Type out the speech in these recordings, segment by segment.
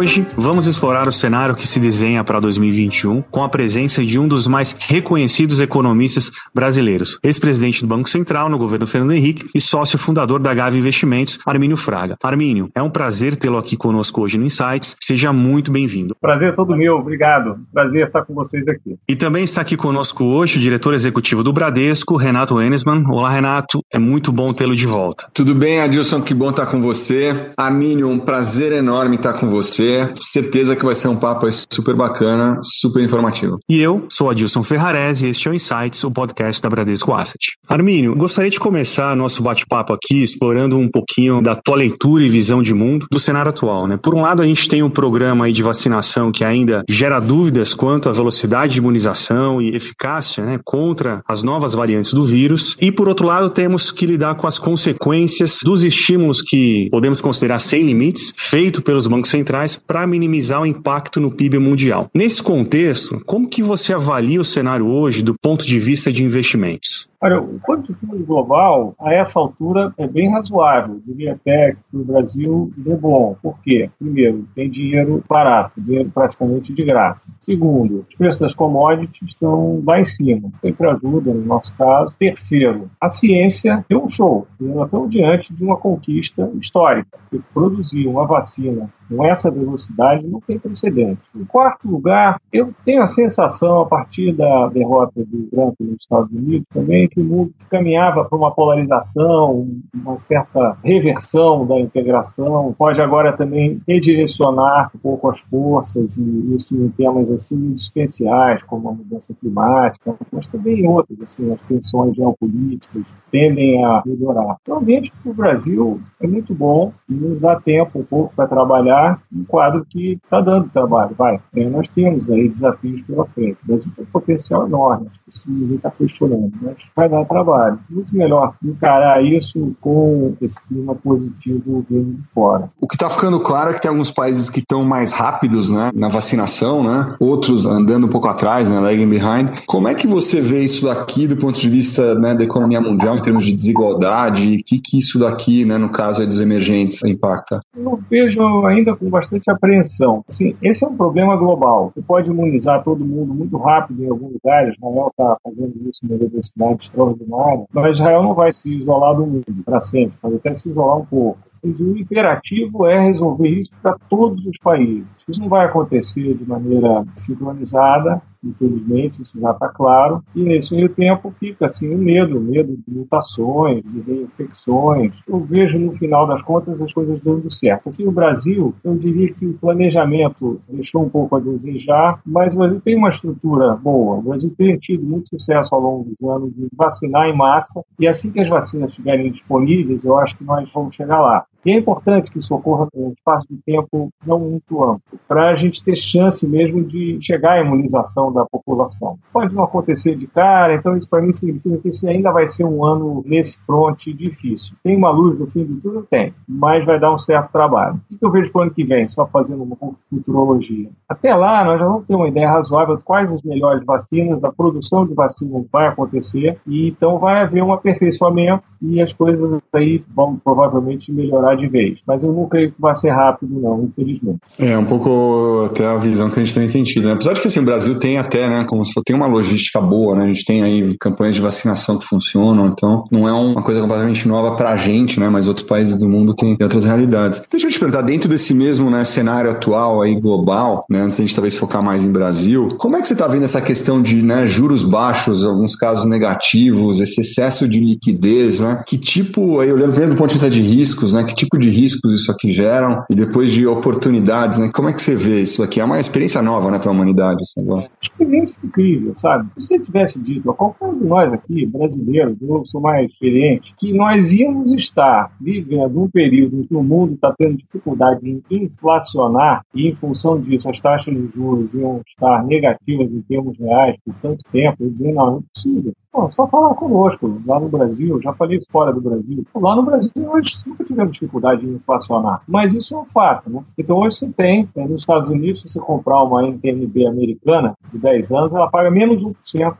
Hoje, vamos explorar o cenário que se desenha para 2021 com a presença de um dos mais reconhecidos economistas brasileiros, ex-presidente do Banco Central no governo Fernando Henrique e sócio fundador da Gave Investimentos, Armínio Fraga. Armínio, é um prazer tê-lo aqui conosco hoje no Insights. Seja muito bem-vindo. Prazer é todo meu, obrigado. Prazer estar com vocês aqui. E também está aqui conosco hoje o diretor executivo do Bradesco, Renato Enesman. Olá, Renato. É muito bom tê-lo de volta. Tudo bem, Adilson? Que bom estar com você. Armínio, um prazer enorme estar com você certeza que vai ser um papo super bacana, super informativo. E eu sou Adilson Ferrarese e este é o Insights, o podcast da Bradesco Asset. Armínio, gostaria de começar nosso bate-papo aqui explorando um pouquinho da tua leitura e visão de mundo do cenário atual. Né? Por um lado, a gente tem um programa aí de vacinação que ainda gera dúvidas quanto à velocidade de imunização e eficácia né, contra as novas variantes do vírus. E por outro lado, temos que lidar com as consequências dos estímulos que podemos considerar sem limites, feito pelos bancos centrais para minimizar o impacto no PIB mundial. Nesse contexto, como que você avalia o cenário hoje do ponto de vista de investimentos? Olha, o quanto fundo global, a essa altura, é bem razoável. Diria até que o Brasil é bom. Por quê? Primeiro, tem dinheiro barato, dinheiro praticamente de graça. Segundo, os preços das commodities estão lá em cima. Sempre ajuda, no nosso caso. Terceiro, a ciência deu um show. Nós estamos diante de uma conquista histórica. Produzir uma vacina com essa velocidade não tem precedente. Em quarto lugar, eu tenho a sensação, a partir da derrota do Trump nos Estados Unidos, também que o mundo caminhava para uma polarização, uma certa reversão da integração, pode agora também redirecionar um pouco as forças, e isso em temas assim existenciais, como a mudança climática, mas também em outros, assim, as tensões geopolíticas, tendem a melhorar. Então, o ambiente para o Brasil é muito bom nos dá tempo um pouco para trabalhar um quadro que está dando trabalho. Vai, é, nós temos aí desafios pela frente. O Brasil tem um potencial enorme, acho que isso ninguém está questionando, mas vai dar trabalho. Muito melhor encarar isso com esse clima positivo vindo de fora. O que está ficando claro é que tem alguns países que estão mais rápidos né, na vacinação, né? outros andando um pouco atrás, né, lagging behind. Como é que você vê isso daqui do ponto de vista né, da economia mundial? Em termos de desigualdade? O que, que isso daqui, né, no caso dos emergentes, impacta? Eu vejo ainda com bastante apreensão. Assim, esse é um problema global. Você pode imunizar todo mundo muito rápido em alguns lugares. Israel está fazendo isso numa velocidade extraordinária, mas Israel não vai se isolar do mundo para sempre, pode até se isolar um pouco. O imperativo é resolver isso para todos os países. Isso não vai acontecer de maneira sincronizada, infelizmente, isso já está claro. E nesse meio tempo fica assim o medo, o medo de mutações, de reinfecções. Eu vejo no final das contas as coisas dando certo. Aqui no Brasil, eu diria que o planejamento deixou um pouco a desejar, mas o Brasil tem uma estrutura boa. O Brasil tem tido muito sucesso ao longo dos anos de vacinar em massa, e assim que as vacinas estiverem disponíveis, eu acho que nós vamos chegar lá. E é importante que isso ocorra em um espaço de tempo não muito amplo, para a gente ter chance mesmo de chegar à imunização da população. Pode não acontecer de cara, então isso para mim significa que esse ainda vai ser um ano nesse fronte difícil. Tem uma luz no fim de tudo? Tem, mas vai dar um certo trabalho. O que eu vejo para o ano que vem, só fazendo uma futurologia? Até lá, nós já vamos ter uma ideia razoável de quais as melhores vacinas, da produção de vacinas vai acontecer, e então vai haver um aperfeiçoamento e as coisas aí vão provavelmente melhorar de vez. Mas eu não creio que vai ser rápido, não, infelizmente. É, um pouco até a visão que a gente tem entendido. Né? Apesar de que assim, o Brasil tem até, né, como se tem uma logística boa, né? A gente tem aí campanhas de vacinação que funcionam, então não é uma coisa completamente nova para a gente, né? Mas outros países do mundo têm outras realidades. Deixa eu te perguntar, dentro desse mesmo né, cenário atual aí global, né, antes a gente talvez focar mais em Brasil, como é que você está vendo essa questão de né, juros baixos, alguns casos negativos, esse excesso de liquidez, né? Que tipo, aí olhando primeiro do ponto de vista de riscos, né? Que tipo de riscos isso aqui geram e depois de oportunidades, né? Como é que você vê isso aqui? É uma experiência nova, né, para a humanidade esse negócio. Experiência incrível, sabe? Se você tivesse dito a qualquer um de nós aqui, brasileiros, eu sou mais experiente, que nós íamos estar vivendo um período em que o mundo está tendo dificuldade em inflacionar e, em função disso, as taxas de juros iam estar negativas em termos reais por tanto tempo, eu dizer, não, não é possível. Pô, só falar conosco, lá no Brasil, já falei fora do Brasil. Lá no Brasil, hoje nunca tivemos dificuldade de inflacionar, mas isso é um fato, né? Então hoje você tem, né, nos Estados Unidos, se você comprar uma NTNB americana de 10 anos, ela paga menos 1%,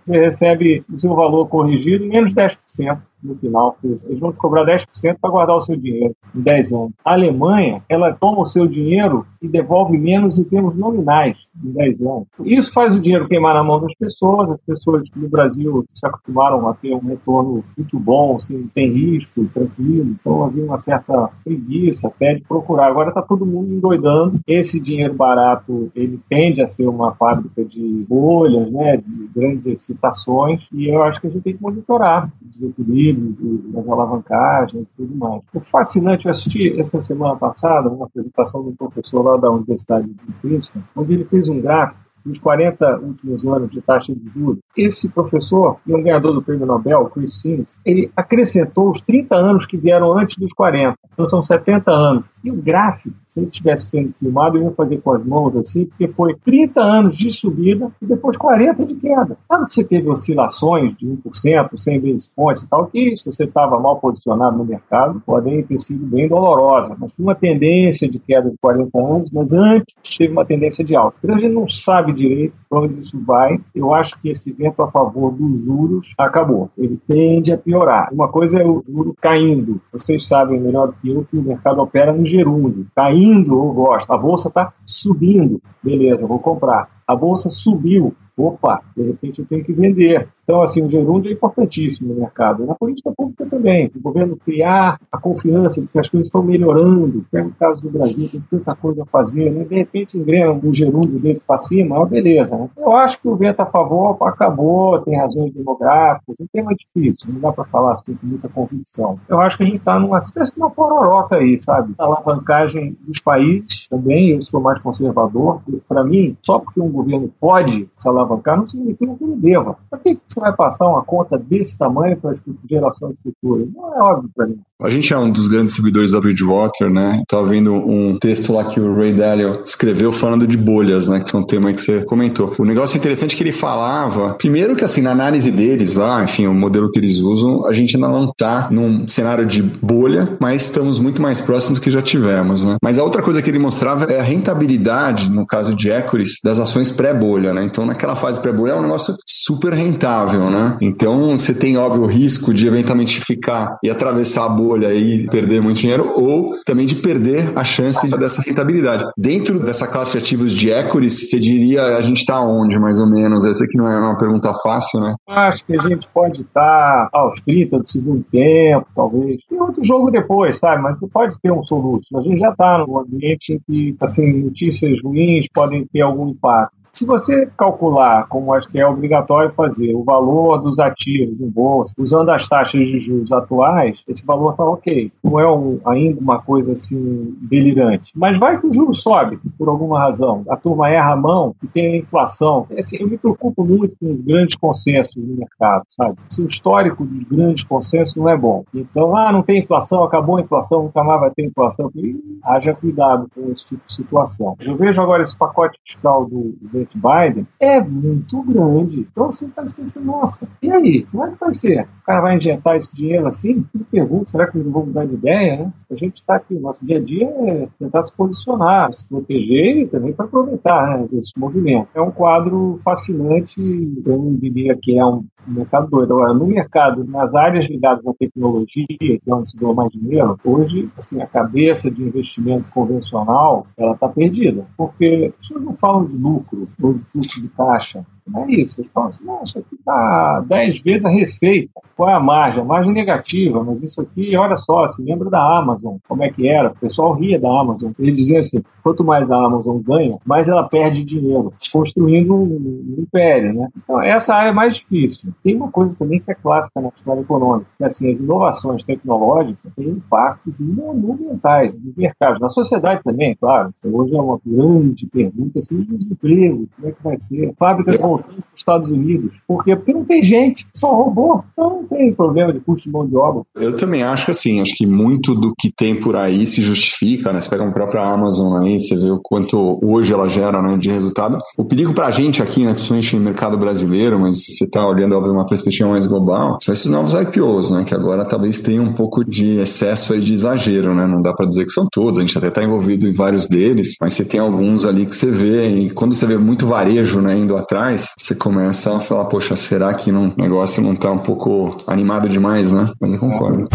você recebe o seu valor corrigido menos 10% no final. Eles vão te cobrar 10% para guardar o seu dinheiro em 10 anos. A Alemanha, ela toma o seu dinheiro e devolve menos em termos nominais em 10 anos. Isso faz o dinheiro queimar na mão das pessoas. As pessoas no Brasil se acostumaram a ter um retorno muito bom, sem, sem risco, tranquilo. Então havia uma certa preguiça até de procurar. Agora está todo mundo endoidando. Esse dinheiro barato, ele tende a ser uma fábrica de bolhas, né, de grandes excitações. E eu acho que a gente tem que monitorar o desequilíbrio, das alavancagens e tudo mais. O fascinante, eu assisti essa semana passada uma apresentação de um professor lá da Universidade de Princeton, onde ele fez um gráfico nos 40 últimos anos de taxa de juros. Esse professor, e um ganhador do prêmio Nobel, Chris Sims, ele acrescentou os 30 anos que vieram antes dos 40. Então são 70 anos. E o gráfico, se ele estivesse sendo filmado, eu ia fazer com as mãos assim, porque foi 30 anos de subida e depois 40 de queda. Claro que você teve oscilações de 1%, 100 vezes pontos e tal, que se você estava mal posicionado no mercado, podem ter sido bem dolorosa. Mas tinha uma tendência de queda de 40 anos, mas antes teve uma tendência de alta. Então a gente não sabe direito para onde isso vai. Eu acho que esse vento a favor dos juros acabou. Ele tende a piorar. Uma coisa é o juro caindo. Vocês sabem melhor do que eu que o mercado opera no gerúndio. Está indo, eu gosto. A bolsa está subindo. Beleza, vou comprar. A bolsa subiu. Opa, de repente eu tenho que vender. Então, assim, o gerúndio é importantíssimo no mercado. Na política pública também. O governo criar a confiança de que as coisas estão melhorando. No caso do Brasil, tem tanta coisa a fazer. Né? De repente, engrena um gerúndio desse para cima, é beleza. Né? Eu acho que o vento a favor acabou, tem razões demográficas. Um tema difícil, não dá para falar assim com muita convicção. Eu acho que a gente está numa espécie de uma pororoca aí, sabe? A alavancagem dos países também, eu sou mais conservador. Para mim, só porque um governo pode se alavancar, não significa que ele deva. Para que você vai passar uma conta desse tamanho para as gerações futuras? Não é óbvio para mim. A gente é um dos grandes distribuidores da Bridgewater, né? Estava vendo um texto lá que o Ray Dalio escreveu falando de bolhas, né? Que é um tema que você comentou. O negócio interessante é que ele falava, primeiro que assim, na análise deles lá, enfim, o modelo que eles usam, a gente ainda não está num cenário de bolha, mas estamos muito mais próximos do que já tivemos, né? Mas a outra coisa que ele mostrava é a rentabilidade, no caso de equities, das ações pré-bolha, né? Então, naquela fase pré-bolha é um negócio super rentável, né? Então, você tem, óbvio, o risco de eventualmente ficar e atravessar a bolha e perder muito dinheiro, ou também de perder a chance dessa rentabilidade. Dentro dessa classe de ativos de equities, você diria a gente está onde, mais ou menos? Essa aqui não é uma pergunta fácil, né? Acho que a gente pode estar aos 30 do segundo tempo, talvez. Tem outro jogo depois, sabe? Mas você pode ter um soluço. A gente já está num ambiente em que, assim, notícias ruins podem ter algum impacto. Se você calcular, como acho que é obrigatório fazer, o valor dos ativos em bolsa, usando as taxas de juros atuais, esse valor está ok. Não é um, ainda uma coisa assim delirante. Mas vai que o juro sobe, por alguma razão. A turma erra a mão e tem a inflação. Assim, eu me preocupo muito com os grandes consensos no mercado, sabe? Se o histórico dos grandes consensos não é bom. Então, ah, não tem inflação, acabou a inflação, nunca mais vai ter inflação. E haja cuidado com esse tipo de situação. Eu vejo agora esse pacote fiscal do presidente Biden é muito grande. Então, assim, parece assim, nossa, e aí? Como é que vai ser? O cara vai injetar esse dinheiro assim? Eu pergunto, será que eles vão mudar de ideia, né? A gente está aqui, nosso dia a dia é tentar se posicionar, se proteger e também para aproveitar né, esse movimento. É um quadro fascinante, eu diria que é um mercado doido. Agora, no mercado, nas áreas ligadas à tecnologia, que é onde se deu mais dinheiro, hoje, assim, a cabeça de investimento convencional, ela está perdida. Porque as pessoas não falam de lucro ou de fluxo de caixa. É isso. Eles falam assim, não, isso aqui está 10 vezes a receita. Qual é a margem? A margem negativa, mas isso aqui, olha só, se lembra da Amazon, como é que era? O pessoal ria da Amazon. Ele dizia assim, quanto mais a Amazon ganha, mais ela perde dinheiro, construindo um, império, né? Então, essa área é mais difícil. Tem uma coisa também que é clássica na história econômica, que assim, as inovações tecnológicas têm impactos monumentais no mercado, na sociedade também, claro. Hoje é uma grande pergunta, assim, dos empregos, como é que vai ser? Fábricas voltando para os Estados Unidos. Por quê? Porque não tem gente, só robô. Então, tem problema de custo de mão de obra. Eu também acho que assim, acho que muito do que tem por aí se justifica, né? Você pega a própria Amazon aí, você vê o quanto hoje ela gera né, de resultado. O perigo pra gente aqui, né, principalmente no mercado brasileiro, mas você tá olhando óbvio, uma perspectiva mais global, são esses novos IPOs, né? Que agora talvez tenham um pouco de excesso aí de exagero, né? Não dá para dizer que são todos, a gente até tá envolvido em vários deles, mas você tem alguns ali que você vê, e quando você vê muito varejo né, indo atrás, você começa a falar, poxa, será que não, o negócio não tá um pouco animado demais, né? Mas eu concordo.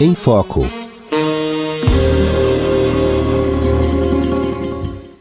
Em Foco.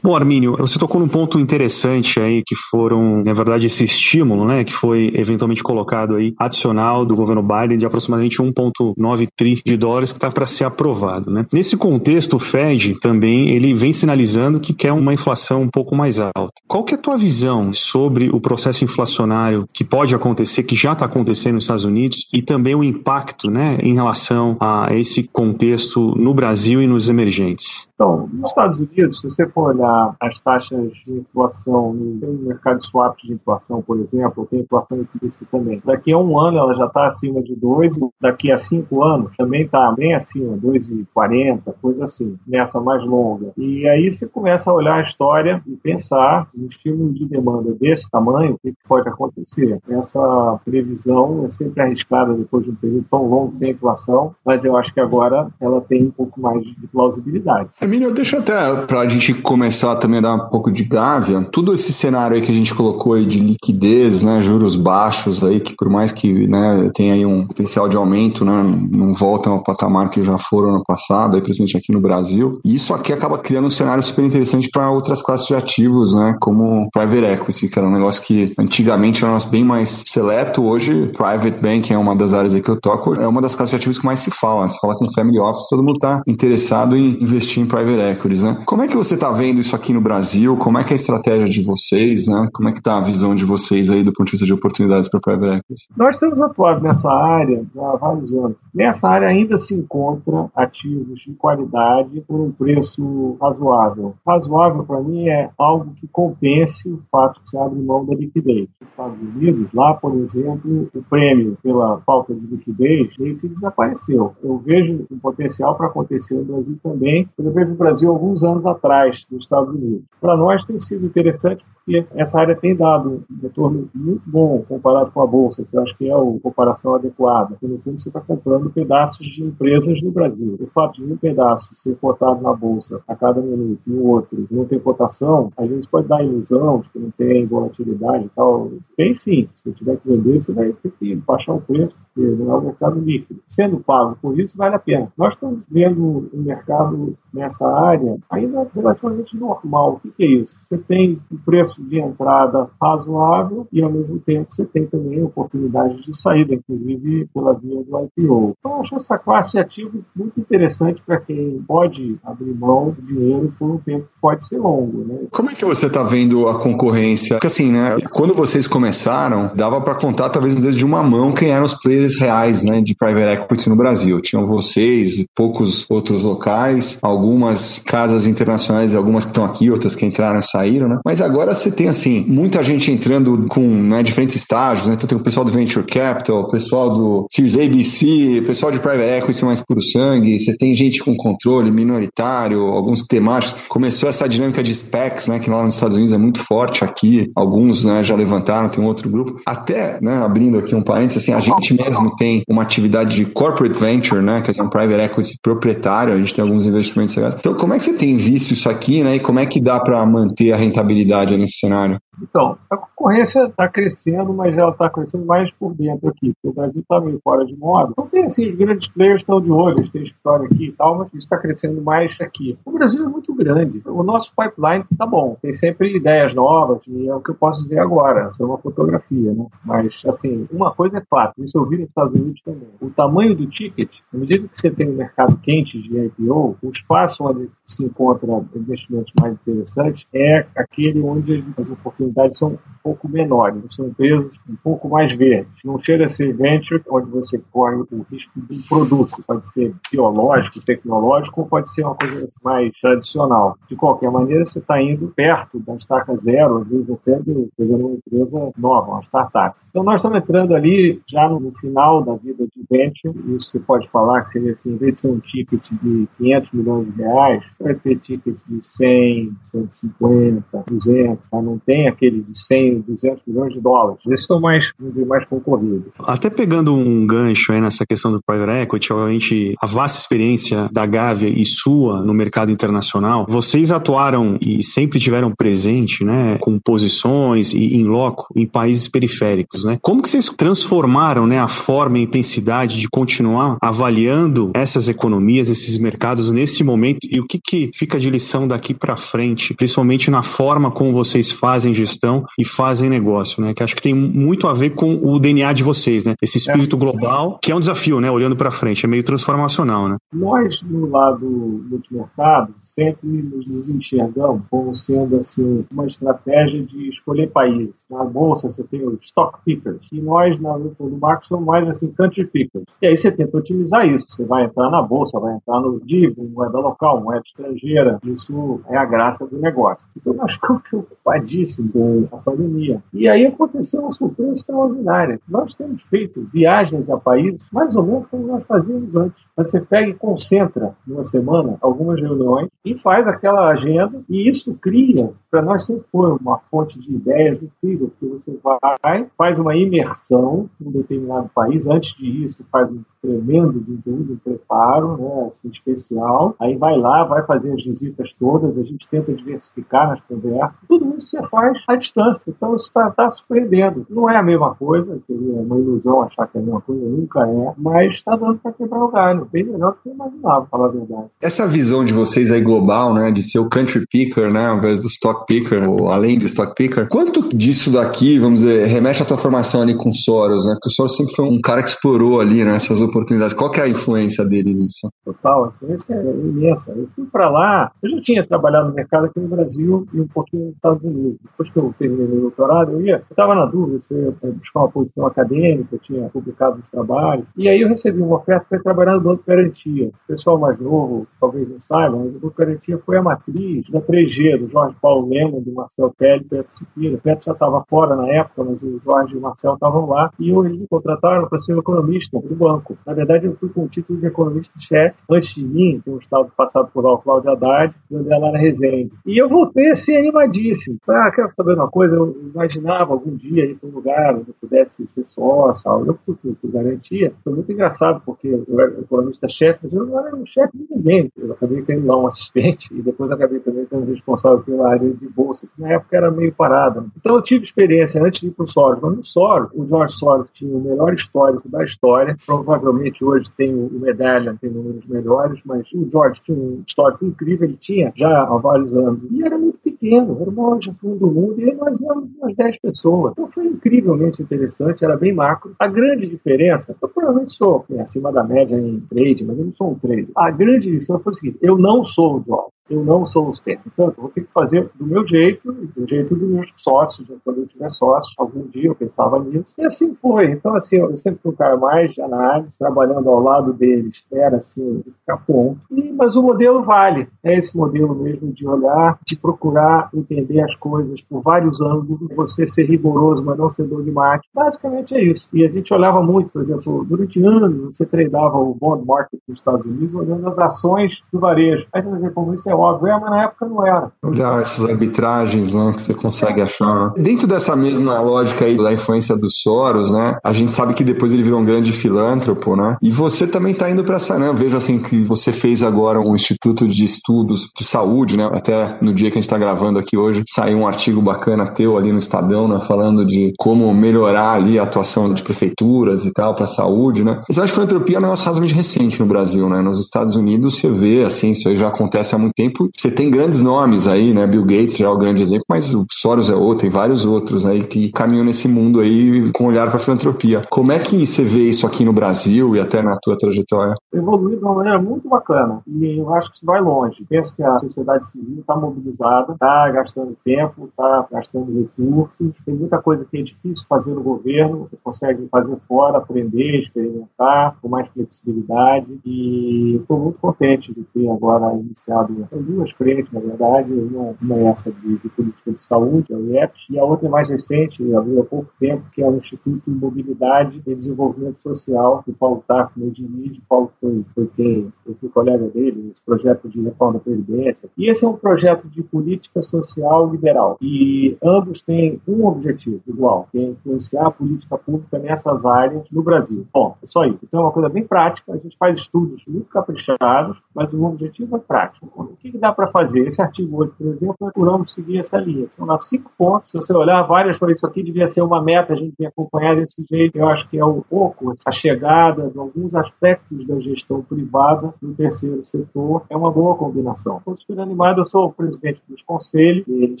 Bom, Armínio, você tocou num ponto interessante aí, que foram, na verdade, esse estímulo, né, que foi eventualmente colocado aí, adicional do governo Biden de aproximadamente 1,9 tri de dólares que está para ser aprovado, né. Nesse contexto, o Fed também, ele vem sinalizando que quer uma inflação um pouco mais alta. Qual que é a tua visão sobre o processo inflacionário que pode acontecer, que já está acontecendo nos Estados Unidos, e também o impacto, né, em relação a esse contexto no Brasil e nos emergentes? Então, nos Estados Unidos, se você for olhar as taxas de inflação no mercado de swaps de inflação, por exemplo, tem inflação implícita também. Daqui a um ano ela já está acima de 2, daqui a cinco anos também está bem acima, 2,40, coisa assim, nessa mais longa. E aí você começa a olhar a história e pensar no estímulo de demanda desse tamanho, o que pode acontecer. Essa previsão é sempre arriscada depois de um período tão longo sem inflação, mas eu acho que agora ela tem um pouco mais de plausibilidade. Emílio, deixa até para a gente começar também a dar um pouco de gávea. Tudo esse cenário aí que a gente colocou aí de liquidez, né, juros baixos aí, que por mais que né, tenha aí um potencial de aumento, né, não voltam ao patamar que já foram ano passado, aí, principalmente aqui no Brasil. E isso aqui acaba criando um cenário super interessante para outras classes de ativos, né, como private equity, que era um negócio que antigamente era um negócio bem mais seleto. Hoje, private banking é uma das áreas aí que eu toco, é uma das classes de ativos que mais se fala. Se fala com family office, todo mundo está interessado em investir em private equities, né? Como é que você está vendo isso aqui no Brasil? Como é que é a estratégia de vocês, né? Como é que está a visão de vocês aí do ponto de vista de oportunidades para private equities? Nós temos atuado nessa área há vários anos. Nessa área ainda se encontra ativos de qualidade por um preço razoável. Razoável para mim é algo que compense o fato que você abre mão da liquidez. Nos Estados Unidos, lá, por exemplo, o prêmio pela falta de liquidez meio que desapareceu. Eu vejo um potencial para acontecer no Brasil também. Eu vejo no Brasil alguns anos atrás, nos Estados Unidos. Para nós tem sido interessante porque essa área tem dado um retorno muito bom comparado com a Bolsa, que eu acho que é a comparação adequada. Porque, no fundo, você está comprando pedaços de empresas no Brasil. O fato de um pedaço ser cotado na Bolsa a cada minuto e o outro não ter cotação, às vezes pode dar a ilusão de que não tem volatilidade e tal. Tem sim. Se tiver que vender, você vai ter que baixar o preço, porque não é um mercado líquido. Sendo pago por isso, vale a pena. Nós estamos vendo o mercado nessa área ainda relativamente normal. O que é isso? Você tem o preço de entrada razoável e, ao mesmo tempo, você tem também oportunidade de saída, inclusive pela via do IPO. Então, acho essa classe de ativo muito interessante para quem pode abrir mão de dinheiro por um tempo que pode ser longo. Né? Como é que você está vendo a concorrência? Porque, assim, né, quando vocês começaram, dava para contar, talvez, de uma mão, quem eram os players reais né, de private equity no Brasil. Tinham vocês, poucos outros locais, algumas casas internacionais, algumas que estão aqui, outras que entraram e saíram, né? Mas agora você tem, assim, muita gente entrando com né, diferentes estágios, né? Então tem o pessoal do Venture Capital, o pessoal do Series ABC, pessoal de Private Equity mais puro sangue, você tem gente com controle minoritário, alguns temáticos. Começou essa dinâmica de specs, né? Que lá nos Estados Unidos é muito forte aqui. Alguns né, já levantaram, tem um outro grupo. Até, né, abrindo aqui um parênteses, assim, a gente mesmo tem uma atividade de corporate venture, né? Que é um private equity proprietário, a gente tem alguns investimentos. Então, como é que você tem visto isso aqui, né? E como é que dá para manter a rentabilidade nesse cenário? Então, a concorrência está crescendo, mas ela está crescendo mais por dentro aqui, porque o Brasil está meio fora de moda. Então tem assim, os grandes players estão de olho, eles têm escritório aqui e tal, mas isso está crescendo mais aqui. O Brasil é muito grande. O nosso pipeline está bom. Tem sempre ideias novas, e é o que eu posso dizer agora. Essa é uma fotografia, né? Mas, assim, uma coisa é fato, isso eu vi nos Estados Unidos também. O tamanho do ticket, à medida que você tem um mercado quente de IPO, o espaço onde se encontra investimentos mais interessantes é aquele onde as oportunidades oportunidades são um pouco menores, são empresas um pouco mais verdes. Não chega a ser venture, onde você corre o risco de um produto, pode ser biológico, tecnológico, ou pode ser uma coisa mais tradicional. De qualquer maneira, você está indo perto da estaca zero, às vezes até de uma empresa nova, uma startup. Então, nós estamos entrando ali já no final da vida de venture. Isso você pode falar que seria assim, em vez de ser um ticket de 500 milhões de reais, vai ter ticket de 100, 150, 200. Tá? Não tem aquele de 100, 200 milhões de dólares. Esses estão mais, mais concorridos. Até pegando um gancho aí nessa questão do private equity, obviamente a vasta experiência da Gávea e sua no mercado internacional, vocês atuaram e sempre tiveram presente, né, com posições e em loco em países periféricos, né? Como que vocês transformaram, né, a forma e a intensidade de continuar avaliando essas economias, esses mercados nesse momento e o que que fica de lição daqui para frente, principalmente na forma como vocês fazem gestão e fazem negócio, né? Que acho que tem muito a ver com o DNA de vocês, né? Esse espírito global, que é um desafio, né, olhando para frente, é meio transformacional, né? Nós no lado multimercado sempre nos enxergamos como sendo assim uma estratégia de escolher países. Na bolsa você tem os stock pickers e nós na do Marcos somos mais assim country pickers. E aí você tenta otimizar isso. Você vai entrar na bolsa, vai entrar no DIV, moeda local, moeda estrangeira. Isso é a graça do negócio. Então nós ficamos preocupadíssimos com a pandemia. E aí aconteceu uma surpresa extraordinária. Nós temos feito viagens a países mais ou menos como nós fazíamos antes. Você pega e concentra numa semana algumas reuniões e faz aquela agenda, e isso cria, para nós sempre foi uma fonte de ideias incrível, porque você vai, faz uma imersão em um determinado país, antes de você faz um tremendo de um preparo, né, assim, especial, aí vai lá, vai fazer as visitas todas, a gente tenta diversificar nas conversas, tudo isso você faz à distância, então isso está tá surpreendendo. Não é a mesma coisa, seria uma ilusão achar que é a mesma coisa, nunca é, mas está dando para quebrar o galho bem melhor do que eu imaginava, falar a verdade. Essa visão de vocês aí global, né, de ser o country picker, né, ao invés do stock picker, ou além de stock picker, quanto disso daqui, vamos dizer, remete à tua formação ali com Soros, né? Porque o Soros sempre foi um cara que explorou ali, né, essas oportunidades. Qual que é a influência dele nisso? Total, a influência é imensa. Eu fui para lá, eu já tinha trabalhado no mercado aqui no Brasil e um pouquinho nos Estados Unidos. Depois que eu terminei meu doutorado, eu ia, estava na dúvida se eu ia buscar uma posição acadêmica, eu tinha publicado os trabalhos, e aí eu recebi uma oferta para trabalhar no Banco Garantia. O pessoal mais novo talvez não saiba, mas o Grupo Garantia foi a matriz da 3G, do Jorge Paulo Lema, do Marcel e Petro Supira. Petro já estava fora na época, mas o Jorge e o Marcel estavam lá, e eles me contrataram para ser economista do banco. Na verdade, eu fui com o título de economista-chefe. Antes de mim, tem um estado passado por lá, o Cláudio Haddad, e o André Lara Rezende. E eu voltei assim, animadíssimo. Ah, quero saber uma coisa, eu imaginava algum dia ir para um lugar onde eu pudesse ser sócio, eu fui por garantia. Foi muito engraçado, porque eu era economista chefe, mas eu não era um chefe de ninguém. Eu acabei tendo lá um assistente e depois acabei também sendo responsável pela área de bolsa, que na época era meio parada. Então eu tive experiência antes de ir para o Soros, mas no Soros, o George Soros tinha o melhor histórico da história. Provavelmente hoje tem o Medalha, tem números melhores, mas o George tinha um histórico incrível, ele tinha já há vários anos. E era muito pequeno, era o maior fundo do mundo, e nós éramos umas 10 pessoas. Então foi incrivelmente interessante, era bem macro. A grande diferença, eu provavelmente sou assim, acima da média em trade, mas eu não sou um trader. A grande lição foi o seguinte: eu não sou o George eu não sou os técnicos. Então, vou ter que fazer do meu jeito, do jeito dos meus sócios, quando eu tiver sócio, algum dia eu pensava nisso. E assim foi. Então, assim, eu sempre fui um cara mais de análise, trabalhando ao lado deles, era assim, ficar ponto. E, mas o modelo vale. É esse modelo mesmo de olhar, de procurar entender as coisas por vários ângulos, você ser rigoroso, mas não ser dogmático. Basicamente é isso. E a gente olhava muito, por exemplo, durante anos você treinava o bond market nos Estados Unidos olhando as ações do varejo. Aí você como isso é óbvio, é, na época não era. Olhar essas arbitragens né, que você consegue achar. Dentro dessa mesma lógica aí da influência dos Soros, né? A gente sabe que depois ele virou um grande filântropo, né? E você também está indo para essa, né? Eu vejo assim que você fez agora um instituto de estudos de saúde, né? Até no dia que a gente está gravando aqui hoje, saiu um artigo bacana teu ali no Estadão, né? Falando de como melhorar ali a atuação de prefeituras e tal para a saúde, né? Mas eu que filantropia é um negócio razoavelmente recente no Brasil, né? Nos Estados Unidos você vê, assim, isso aí já acontece há muito tempo tempo, você tem grandes nomes aí, né? Bill Gates é o grande exemplo, mas o Soros é outro, tem vários outros aí que caminham nesse mundo aí com olhar para a filantropia. Como é que você vê isso aqui no Brasil e até na tua trajetória? Evoluiu de uma maneira muito bacana e eu acho que isso vai longe. Penso que a sociedade civil está mobilizada, está gastando tempo, está gastando recursos, tem muita coisa que é difícil fazer no governo, você consegue fazer fora, aprender, experimentar com mais flexibilidade e estou muito contente de ter agora iniciado São duas frentes, na verdade. Uma, uma é essa de, de, política de saúde, a IEP, e a outra é mais recente, abriu há pouco tempo, que é o Instituto de Mobilidade e Desenvolvimento Social, que o Paulo Tarco me dirige. O Paulo foi, foi quem, eu fui colega dele nesse projeto de reforma da Previdência. E esse é um projeto de política social liberal. E ambos têm um objetivo igual, que é influenciar a política pública nessas áreas no Brasil. Bom, é só isso. Então é uma coisa bem prática. A gente faz estudos muito caprichados, mas o objetivo é prático. Que, que dá para fazer? Esse artigo 8, por exemplo, procuramos seguir essa linha. Então, nas cinco pontos, se você olhar várias, foi isso aqui devia ser uma meta, a gente tem acompanhar desse jeito. Eu acho que é um pouco a chegada de alguns aspectos da gestão privada no terceiro setor. É uma boa combinação. Estou super animado, eu sou o presidente dos conselhos, eles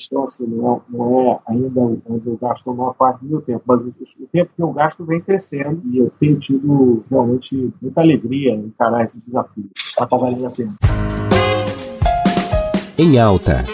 estão assim, não é, não é ainda onde eu gasto a maior parte do meu tempo, mas o, o tempo que eu gasto vem crescendo e eu tenho tido realmente muita alegria em encarar esse desafio. Está valendo a pena. Em alta.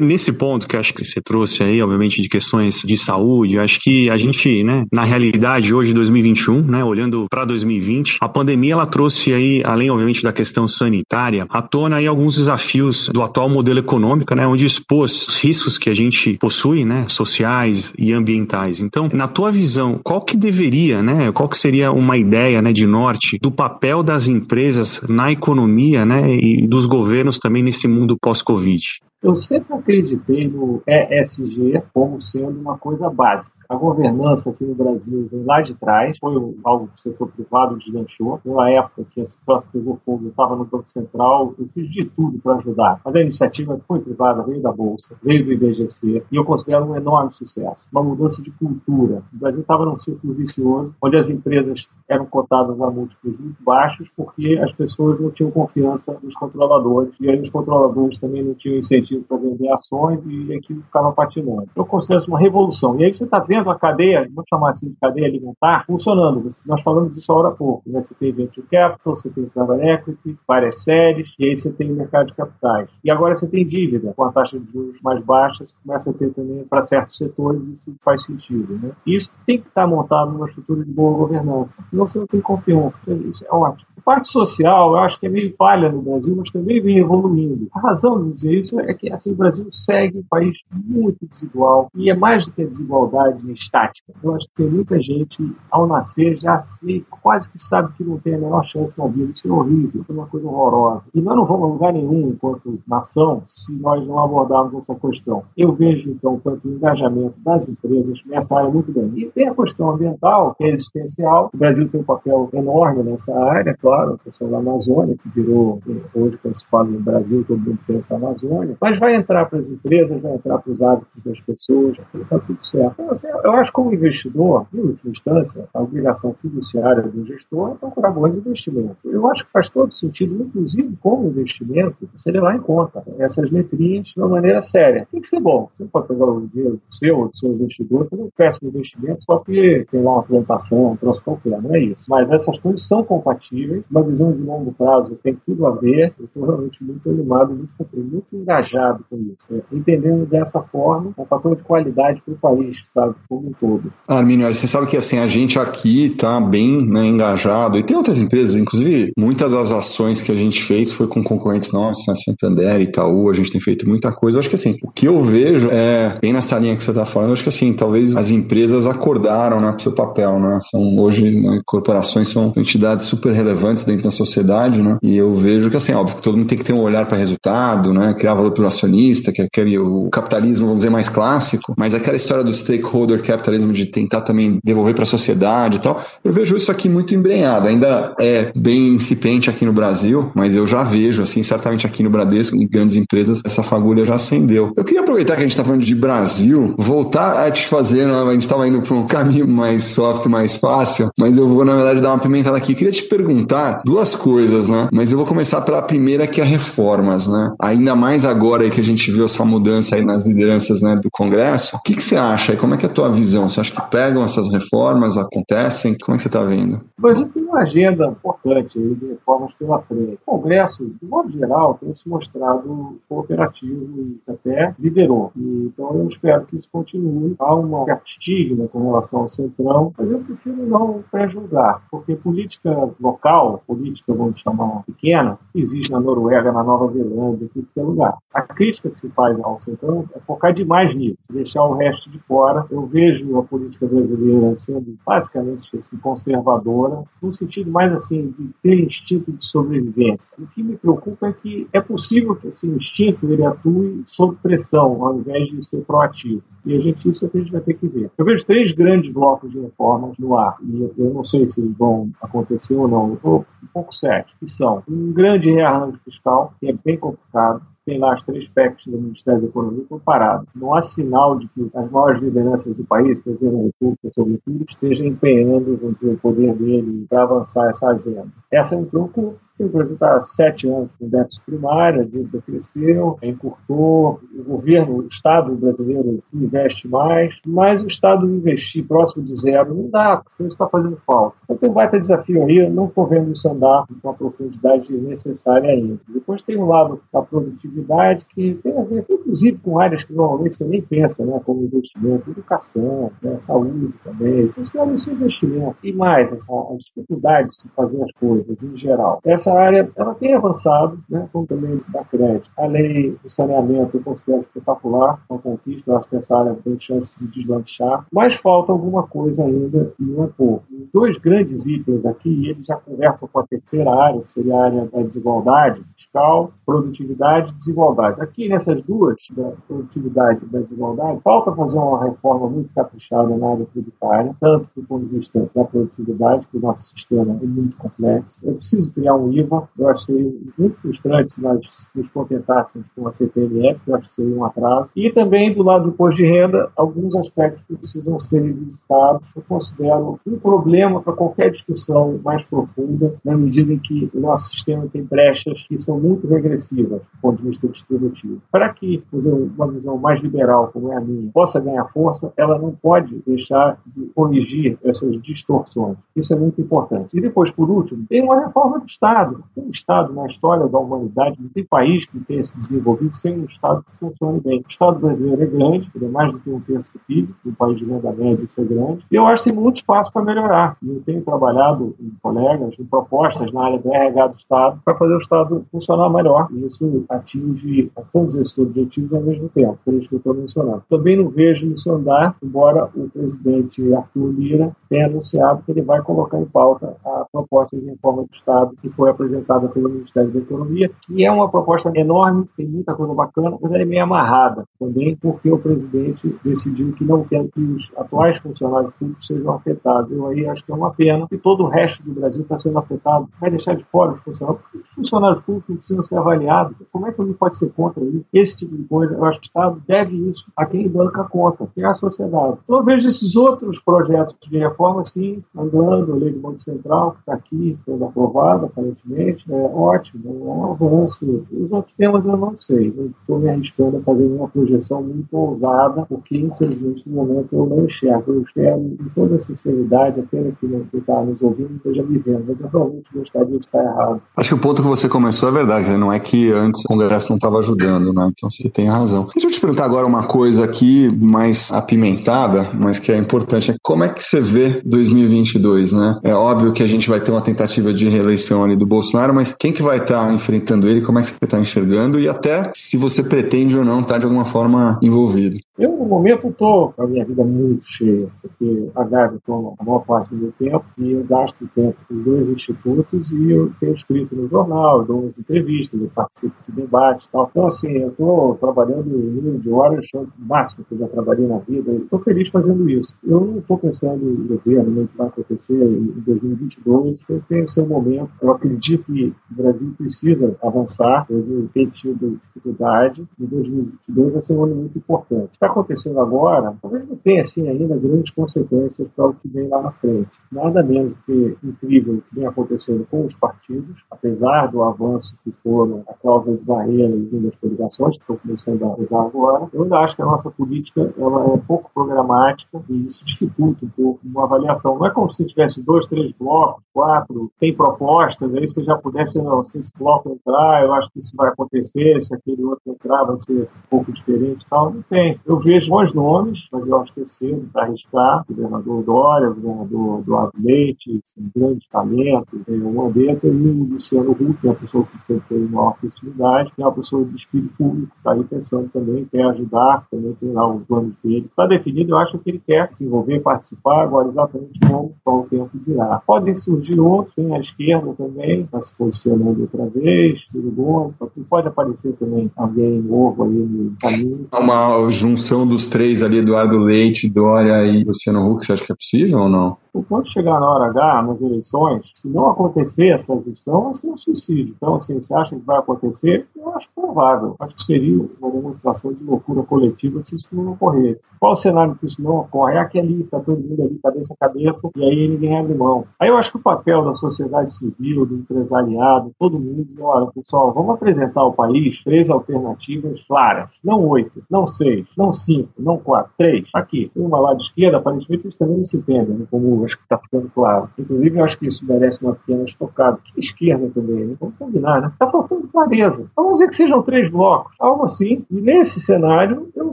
Nesse ponto que acho que você trouxe aí, obviamente, de questões de saúde, acho que a gente, né, na realidade, hoje, 2021, né, olhando para 2020, a pandemia ela trouxe aí, além, obviamente, da questão sanitária, à tona aí alguns desafios do atual modelo econômico, né, onde expôs os riscos que a gente possui, né, sociais e ambientais. Então, na tua visão, qual que deveria, né, qual que seria uma ideia, né, de norte do papel das empresas na economia, né, e dos governos também nesse mundo pós-Covid? Eu sempre acreditei no ESG como sendo uma coisa básica. A governança aqui no Brasil vem lá de trás, foi algo que o setor privado deslanchou. Na época que esse próprio pegou fogo, eu estava no Banco Central, eu fiz de tudo para ajudar. Mas a iniciativa foi privada, veio da Bolsa, veio do IBGC, e eu considero um enorme sucesso. Uma mudança de cultura. O Brasil estava num círculo vicioso, onde as empresas eram cotadas a múltiplos muito baixos, porque as pessoas não tinham confiança nos controladores, e aí os controladores também não tinham incentivo para vender ações, e aquilo ficava patinando. Eu considero uma revolução. E aí você está vendo a cadeia, vamos chamar assim de cadeia alimentar, funcionando. Nós falamos disso agora há pouco. Né? Você tem Venture Capital, você tem Private Equity, várias séries, e aí você tem o mercado de capitais. E agora você tem dívida, com a taxa de juros mais baixa, você começa a ter também para certos setores, isso faz sentido. Né? Isso tem que estar montado numa estrutura de boa governança, senão você não tem confiança. Isso é ótimo. A parte social, eu acho que é meio falha no Brasil, mas também vem evoluindo. A razão de dizer isso é que assim, o Brasil segue um país muito desigual, e é mais do que a desigualdade estática. Eu acho que tem muita gente, ao nascer, já se, quase que sabe que não tem a menor chance na vida. Isso é horrível, é uma coisa horrorosa. E nós não vamos a lugar nenhum enquanto nação se nós não abordarmos essa questão. Eu vejo, então, tanto o engajamento das empresas nessa área muito bem. E tem a questão ambiental, que é existencial. O Brasil tem um papel enorme nessa área, claro, a questão da Amazônia, que virou, hoje, quando se fala no Brasil, todo mundo pensa na Amazônia. Mas vai entrar para as empresas, vai entrar para os hábitos das pessoas, está tudo certo. Então, assim, eu acho que como investidor, em última instância, a obrigação fiduciária do gestor é procurar bons investimentos. Eu acho que faz todo sentido, inclusive como investimento, você levar em conta essas letrinhas de uma maneira séria. Tem que ser bom. Você não pode pegar o dinheiro do seu do seu investidor, fazer um péssimo investimento só porque tem lá uma plantação, um troço qualquer. Não é isso. Mas essas coisas são compatíveis. Uma visão de longo prazo tem tudo a ver. Eu estou realmente muito animado, muito, muito engajado com isso. É, entendendo dessa forma, um fator de qualidade para o país, sabe? Como um todo. Arminio, você sabe que assim, a gente aqui está bem né, engajado, e tem outras empresas, inclusive muitas das ações que a gente fez foi com concorrentes nossos, né, Santander, Itaú, a gente tem feito muita coisa. Eu acho que assim, o que eu vejo é, bem nessa linha que você está falando, acho que assim, talvez as empresas acordaram né, para o seu papel, né? São, hoje, né, corporações são entidades super relevantes dentro da sociedade, né? E eu vejo que assim, óbvio que todo mundo tem que ter um olhar para resultado, né? Criar valor para o acionista, que é aquele, o capitalismo, vamos dizer, mais clássico, mas aquela história do stakeholder capitalismo de tentar também devolver para a sociedade e tal. Eu vejo isso aqui muito embrenhado. Ainda é bem incipiente aqui no Brasil, mas eu já vejo, assim, certamente aqui no Bradesco, em grandes empresas, essa fagulha já acendeu. Eu queria aproveitar que a gente está falando de Brasil, voltar a te fazer, né? a gente estava indo para um caminho mais soft, mais fácil, mas eu vou, na verdade, dar uma pimentada aqui. Eu queria te perguntar duas coisas, né? Mas eu vou começar pela primeira, que é reformas, né? Ainda mais agora que a gente viu essa mudança aí nas lideranças né, do Congresso, o que, que você acha? Como é que é a tua visão? Você acha que pegam essas reformas, acontecem? Como é que você está vendo? A gente tem uma agenda importante de reformas pela frente. O Congresso, de modo geral, tem se mostrado cooperativo e até liderou. Então eu espero que isso continue. Há uma certa estigma com relação ao Centrão, mas eu prefiro não pré-julgar, porque política local, política, vamos chamar pequena, existe na Noruega, na Nova Zelândia, em qualquer lugar. A crítica que se faz ao Centrão é focar demais nisso, deixar o resto de fora. Eu vejo a política brasileira sendo basicamente assim, conservadora, no sentido mais assim de ter instinto de sobrevivência. O que me preocupa é que é possível que esse instinto ele atue sob pressão, ao invés de ser proativo. E a gente, isso é que a gente vai ter que ver. Eu vejo três grandes blocos de reformas no ar, e eu não sei se vão acontecer ou não. Eu estou um pouco certo, que são um grande rearranjo fiscal, que é bem complicado, tem lá as três PECs do Ministério da Economia comparados. Não há sinal de que as maiores lideranças do país, presidente da República, sobretudo, estejam empenhando vamos dizer, o poder dele para avançar essa agenda. Essa é um truco o Brasil está há sete anos com déficit primário, a dívida cresceu, encurtou, o governo, o Estado brasileiro investe mais, mas o Estado investir próximo de zero não dá, porque isso está fazendo falta. Então tem um baita desafio aí, eu não estou vendo isso andar com a profundidade necessária ainda. Depois tem o um lado da produtividade, que tem a ver, inclusive, com áreas que normalmente você nem pensa, né, como investimento, educação, né, saúde também. Então, isso é investimento. E mais, essa, a dificuldade de se fazer as coisas, em geral. Essa essa área ela tem avançado, né, como também da crédito. A lei do saneamento eu considero espetacular, uma conquista, eu acho que essa área tem chance de deslanchar, mas falta alguma coisa ainda e não é pouco. Dois grandes itens aqui, eles já conversam com a terceira área, que seria a área da desigualdade, fiscal, produtividade e desigualdade. Aqui nessas duas, da produtividade e da desigualdade, falta fazer uma reforma muito caprichada na área tributária, tanto do ponto de vista da produtividade, que o nosso sistema é muito complexo. Eu preciso criar um IVA, eu acho que seria muito frustrante se nós nos contentássemos com a CPMF, eu acho que seria um atraso. E também, do lado do imposto de renda, alguns aspectos que precisam ser visitados. Eu considero um problema para qualquer discussão mais profunda, na medida em que o nosso sistema tem brechas que são muito regressivas do ponto de vista distributivo. Para que uma visão mais liberal, como é a minha, possa ganhar força, ela não pode deixar de corrigir essas distorções. Isso é muito importante. E depois, por último, tem uma reforma do Estado. Tem um Estado na história da humanidade, não tem país que tenha se desenvolvido sem um Estado que funcione bem. O Estado brasileiro é grande, ele é mais do que um terço do PIB, um país de renda média isso é grande, e eu acho que tem muito espaço para melhorar. Eu tenho trabalhado com colegas em propostas na área do RH do Estado para fazer o Estado funcionar funcionar melhor. Isso atinge todos esses objetivos ao mesmo tempo, por isso que eu estou mencionando. Também não vejo isso andar, embora o presidente Arthur Lira tenha anunciado que ele vai colocar em pauta a proposta de reforma do Estado que foi apresentada pelo Ministério da Economia, que é uma proposta enorme, tem muita coisa bacana, mas ela é meio amarrada também, porque o presidente decidiu que não quer que os atuais funcionários públicos sejam afetados. Eu aí acho que é uma pena, e todo o resto do Brasil está sendo afetado. Vai deixar de fora os funcionários, os funcionários públicos precisam ser avaliados. Como é que alguém pode ser contra isso? Esse tipo de coisa, eu acho que o Estado deve isso a quem banca a conta, que é a sociedade. Então, eu vejo esses outros projetos de reforma, assim, andando, a lei do Banco Central, que está aqui, sendo aprovada, aparentemente, é ótimo, é um avanço. Os outros temas eu não sei, estou me arriscando a fazer uma projeção muito ousada, porque, infelizmente, no momento eu não enxergo. Eu espero, com toda a sinceridade, apenas que não está nos ouvindo esteja me vendo, mas eu realmente gostaria de estar errado. Acho que o ponto que você começou é verdade verdade, né? não é que antes o Congresso não estava ajudando, né? Então você tem razão. Deixa eu te perguntar agora uma coisa aqui mais apimentada, mas que é importante. Como é que você vê 2022, né? É óbvio que a gente vai ter uma tentativa de reeleição ali do Bolsonaro, mas quem que vai estar tá enfrentando ele? Como é que você está enxergando? E até se você pretende ou não estar tá de alguma forma envolvido. Eu, no momento, estou com a minha vida muito cheia, porque a Gávea toma a maior parte do meu tempo e eu gasto tempo com dois institutos e eu tenho escrito no jornal, dou umas entrevistas, eu participo de debates e tal. Então, assim, eu estou trabalhando em número de horas o máximo que eu já trabalhei na vida e estou feliz fazendo isso. Eu não estou pensando em governo, no que vai acontecer em 2022, eu tenho o seu momento. Eu acredito que o Brasil precisa avançar, o Brasil tem tido dificuldade e 2022 vai ser um ano muito importante acontecendo agora talvez não tenha assim, ainda grandes consequências para o que vem lá na frente. Nada menos que incrível o que vem acontecendo com os partidos, apesar do avanço que foram a causa de barreiras e das coligações, que estão começando a usar agora, eu ainda acho que a nossa política ela é pouco programática e isso dificulta um pouco uma avaliação. Não é como se tivesse dois, três blocos, quatro, tem propostas, aí você já pudesse, não, se esse bloco entrar, eu acho que isso vai acontecer, se aquele outro entrar vai ser um pouco diferente e tal. Não tem. Eu vejo bons nomes, mas eu acho que é cedo para arriscar. O governador Dória, o governador Eduardo Leite, são grandes talentos, tem o Mandetta e o Luciano Huck, que é uma pessoa que tem maior proximidade, que é uma pessoa de espírito público, está aí pensando também, quer ajudar, também tem lá os planos dele. Está definido, eu acho que ele quer se envolver, participar, agora exatamente como o tempo virá. Podem surgir outros, tem a esquerda também, está se posicionando outra vez, Ciro Gomes, pode aparecer também alguém novo aí no caminho. Uma junção dos três ali, Eduardo Leite, Dória e Luciano Huck, você acha que é possível ou não? Quando chegar na hora H, nas eleições, se não acontecer essa junção, vai ser um suicídio. Então, assim, você acha que vai acontecer? Eu acho provável. Acho que seria uma demonstração de loucura coletiva se isso não ocorresse. Qual o cenário que isso não ocorre? É aquele está todo mundo ali cabeça a cabeça e aí ninguém abre mão. Aí eu acho que o papel da sociedade civil, do empresariado, todo mundo, olha, pessoal, vamos apresentar ao país três alternativas claras. Não oito, não seis, não cinco, não quatro, três. Aqui, uma lá de esquerda, aparentemente eles também não se entendem, né? como acho que está ficando claro. Inclusive, eu acho que isso merece uma pequena estocada. Esquerda também, né? vamos combinar, né? Está faltando clareza. Então, vamos dizer que sejam três blocos, algo assim. E nesse cenário, eu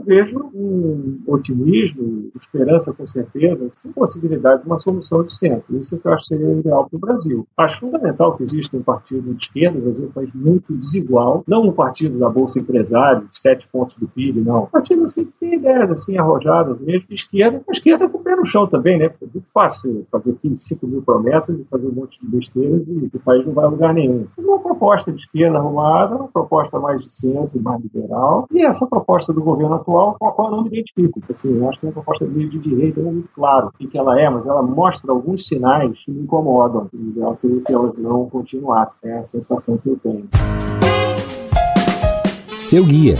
vejo um otimismo, esperança com certeza, sem possibilidade de uma solução de centro. Isso que eu acho que seria ideal para o Brasil. Acho fundamental que exista um partido de esquerda, o Brasil é um país muito desigual, não um partido da Bolsa Empresário, de sete pontos do PIB, não. Um partido assim que tem ideias assim arrojadas mesmo, de esquerda, a esquerda com o pé no chão também, né? Porque é muito fácil fazer 15, 5 mil promessas e fazer um monte de besteiras e o país não vai a lugar nenhum. Uma proposta de esquerda arrumada, uma proposta mais de centro, mais liberal, e essa proposta do governo atual com a qual eu não me identifico. Assim, eu acho que é uma proposta de direita, não é muito claro o que ela é, mas ela mostra alguns sinais que me incomodam. O ideal seria que elas não continuassem. É a sensação que eu tenho. Seu guia.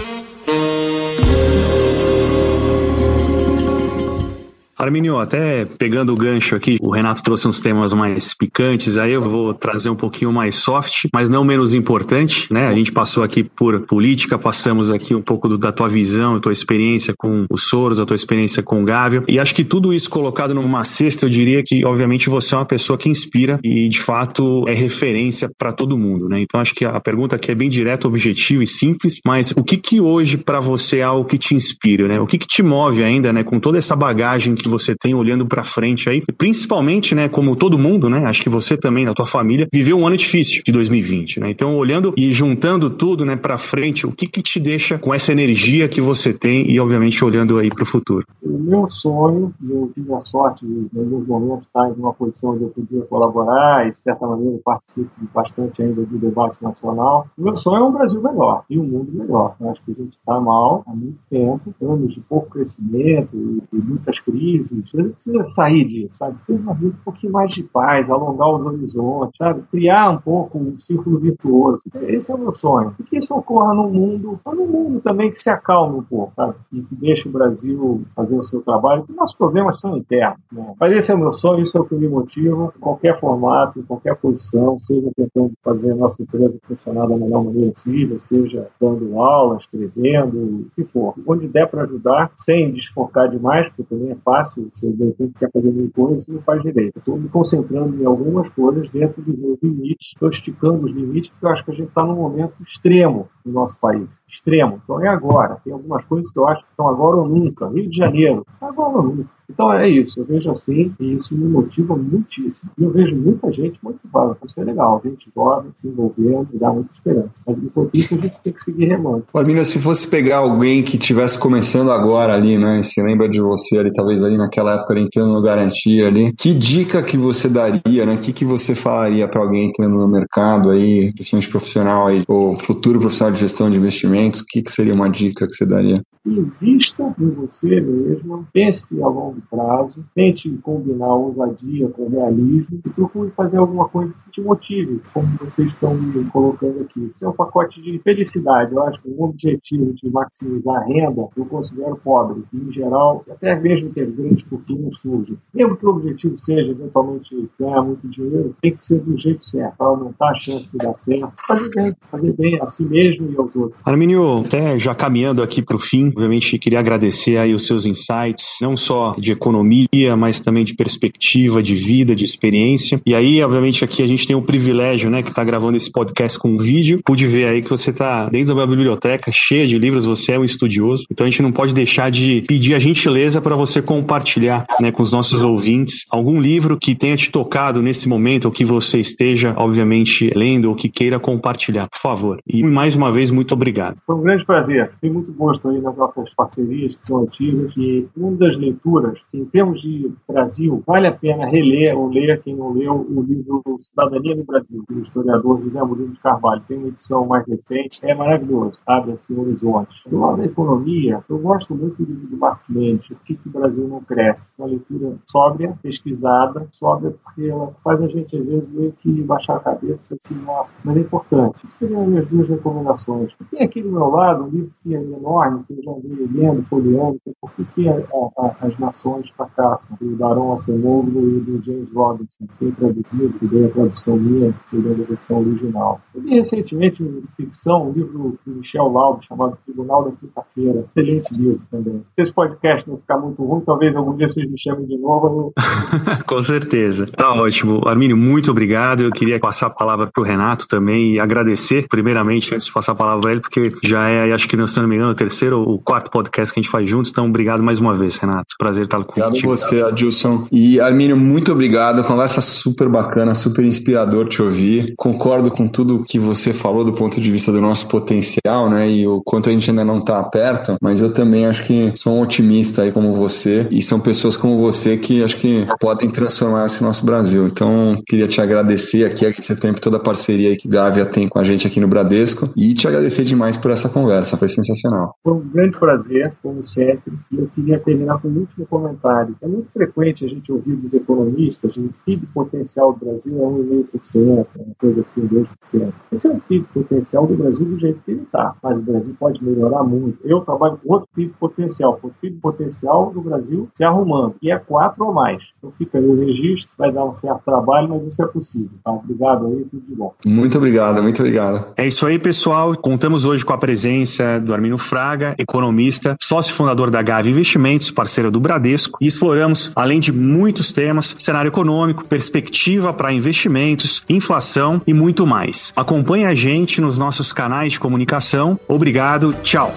Arminio, até pegando o gancho aqui, o Renato trouxe uns temas mais picantes, aí eu vou trazer um pouquinho mais soft, mas não menos importante, né? A gente passou aqui por política, passamos aqui um pouco do, da tua visão, da tua experiência com o Soros, a tua experiência com o Gávio, e acho que tudo isso colocado numa cesta, eu diria que, obviamente, você é uma pessoa que inspira e, de fato, é referência para todo mundo, né? Então, acho que a pergunta aqui é bem direta, objetiva e simples, mas o que que hoje para você é algo que te inspira, né? O que que te move ainda, né? Com toda essa bagagem que que você tem olhando para frente aí, principalmente, né, como todo mundo, né, acho que você também na tua família viveu um ano difícil de 2020, né? Então, olhando e juntando tudo, né, para frente, o que que te deixa com essa energia que você tem e obviamente olhando aí para o futuro? O meu sonho, eu tive a sorte de, em alguns momentos estar em uma posição onde eu podia colaborar e de certa maneira participo bastante ainda do debate nacional. O meu sonho é um Brasil melhor e um mundo melhor. Eu acho que a gente está mal há muito tempo, anos de pouco crescimento e, e muitas crises crises, a gente precisa sair disso, sabe? Ter uma vida um pouquinho mais de paz, alongar os horizontes, sabe? Criar um pouco um círculo virtuoso. Esse é o meu sonho. E que isso ocorra num mundo, num mundo também que se acalme um pouco, sabe? E que deixe o Brasil fazer o seu trabalho, porque nossos problemas são internos, né? Mas esse é o meu sonho, isso é o que me motiva, qualquer formato, qualquer posição, seja tentando fazer a nossa empresa funcionar da melhor maneira possível, seja dando aula, escrevendo, o que for. Onde der para ajudar, sem desfocar demais, porque também é fácil fácil, você de repente quer fazer mil coisas e não faz direito. Estou me concentrando em algumas coisas dentro dos meus limites, estou esticando os limites, porque eu acho que a gente está num momento extremo no nosso país. Extremo. Então é agora. Tem algumas coisas que eu acho que são agora ou nunca. Rio de Janeiro, agora ou nunca. Então é isso, eu vejo assim e isso me motiva muitíssimo. E eu vejo muita gente motivada, isso é legal, gente jovem se envolvendo dá muita esperança. Mas enquanto isso a gente tem que seguir remando. Palmina, se fosse pegar alguém que estivesse começando agora ali, né, se lembra de você ali, talvez ali naquela época entrando no Garantia ali, que dica que você daria, né, o que, que você falaria para alguém entrando no mercado aí, principalmente profissional aí, ou futuro profissional de gestão de investimentos, o que, que seria uma dica que você daria? invista em você mesmo, pense a longo prazo, tente combinar ousadia com realismo e procure fazer alguma coisa que te motive, como vocês estão me colocando aqui. Isso é um pacote de felicidade. Eu acho que o objetivo de maximizar a renda eu considero pobre. E, em geral, até mesmo ter grandes fortunas surgem. Mesmo que o objetivo seja eventualmente ganhar muito dinheiro, tem que ser do jeito certo, para aumentar a chance de dar certo. Fazer bem, fazer bem a si mesmo e aos outros. Arminio, até já caminhando aqui para o fim, obviamente queria agradecer aí os seus insights, não só de economia, mas também de perspectiva, de vida, de experiência. E aí, obviamente, aqui a gente tem o privilégio, né, que está gravando esse podcast com vídeo. Pude ver aí que você está dentro da biblioteca, cheia de livros, você é um estudioso. Então a gente não pode deixar de pedir a gentileza para você compartilhar, né, com os nossos ouvintes algum livro que tenha te tocado nesse momento ou que você esteja, obviamente, lendo ou que queira compartilhar, por favor. E mais uma vez, muito obrigado. Foi um grande prazer. Tem muito gosto aí nas nossas parcerias que são antigas e uma das leituras, em termos de Brasil, vale a pena reler ou ler, quem não leu, o livro Cidadania no Brasil, do historiador José Murilo de Carvalho. Tem uma edição mais recente, é maravilhoso, abre assim horizonte. Do lado da economia, eu gosto muito do livro do Mark Mendes, O que, que o Brasil não cresce. Uma leitura sóbria, pesquisada, sóbria porque ela faz a gente, às vezes, meio que baixar a cabeça assim, nossa, mas é importante. Isso seriam as minhas duas recomendações. Tem aqui do meu lado um livro que é enorme, que eu já vi lendo, folheando, que é Por que, a, a, as nações fracassam, do Daron Acemoglu e do James Robinson, que tem traduzido, que deu a tradução minha, que deu a versão original. Eu li recentemente um de ficção, um livro do Michel Laub, chamado Tribunal da Quinta-feira. Excelente livro também. Se esse podcast não ficar muito ruim, talvez algum dia vocês me chamem de novo. Eu... Com certeza. Tá ótimo. Armínio, muito obrigado. Eu queria passar a palavra para o Renato também e agradecer, primeiramente, antes de passar a palavra para ele, porque já é, acho que, se não me engano, o terceiro ou quarto podcast que a gente faz juntos. Então, obrigado mais uma vez, Renato. Prazer estar com Obrigado você, Adilson. E, Armínio, muito obrigado. Conversa super bacana, super inspirador te ouvir. Concordo com tudo que você falou do ponto de vista do nosso potencial, né? E o quanto a gente ainda não está perto, mas eu também acho que sou um otimista aí como você e são pessoas como você que acho que podem transformar esse nosso Brasil. Então, queria te agradecer aqui, agradecer tempo toda a parceria que Gávea tem com a gente aqui no Bradesco e te agradecer demais por essa conversa, foi sensacional. Foi um grande prazer, como sempre, e eu queria terminar com um último comentário. É muito frequente a gente ouvir dos economistas que o PIB potencial do Brasil é 1,5%, uma coisa assim, 2%. Esse é o PIB potencial do Brasil do jeito que ele está, mas o Brasil pode melhorar muito. Eu trabalho com outro PIB potencial, o PIB potencial do Brasil se arrumando, que é 4 ou mais. Então fica aí o registro, vai dar um certo trabalho, mas isso é possível. Tá? Obrigado aí, tudo de bom. Muito obrigado, muito obrigado. É isso aí, pessoal. Contamos hoje com a presença do Armínio Fraga, economista, sócio fundador da Gave Investimentos, parceiro do Bradesco, e exploramos, além de muitos temas, cenário econômico, perspectiva para investimentos, inflação e muito mais. Acompanhe a gente nos nossos canais de comunicação. Obrigado, tchau.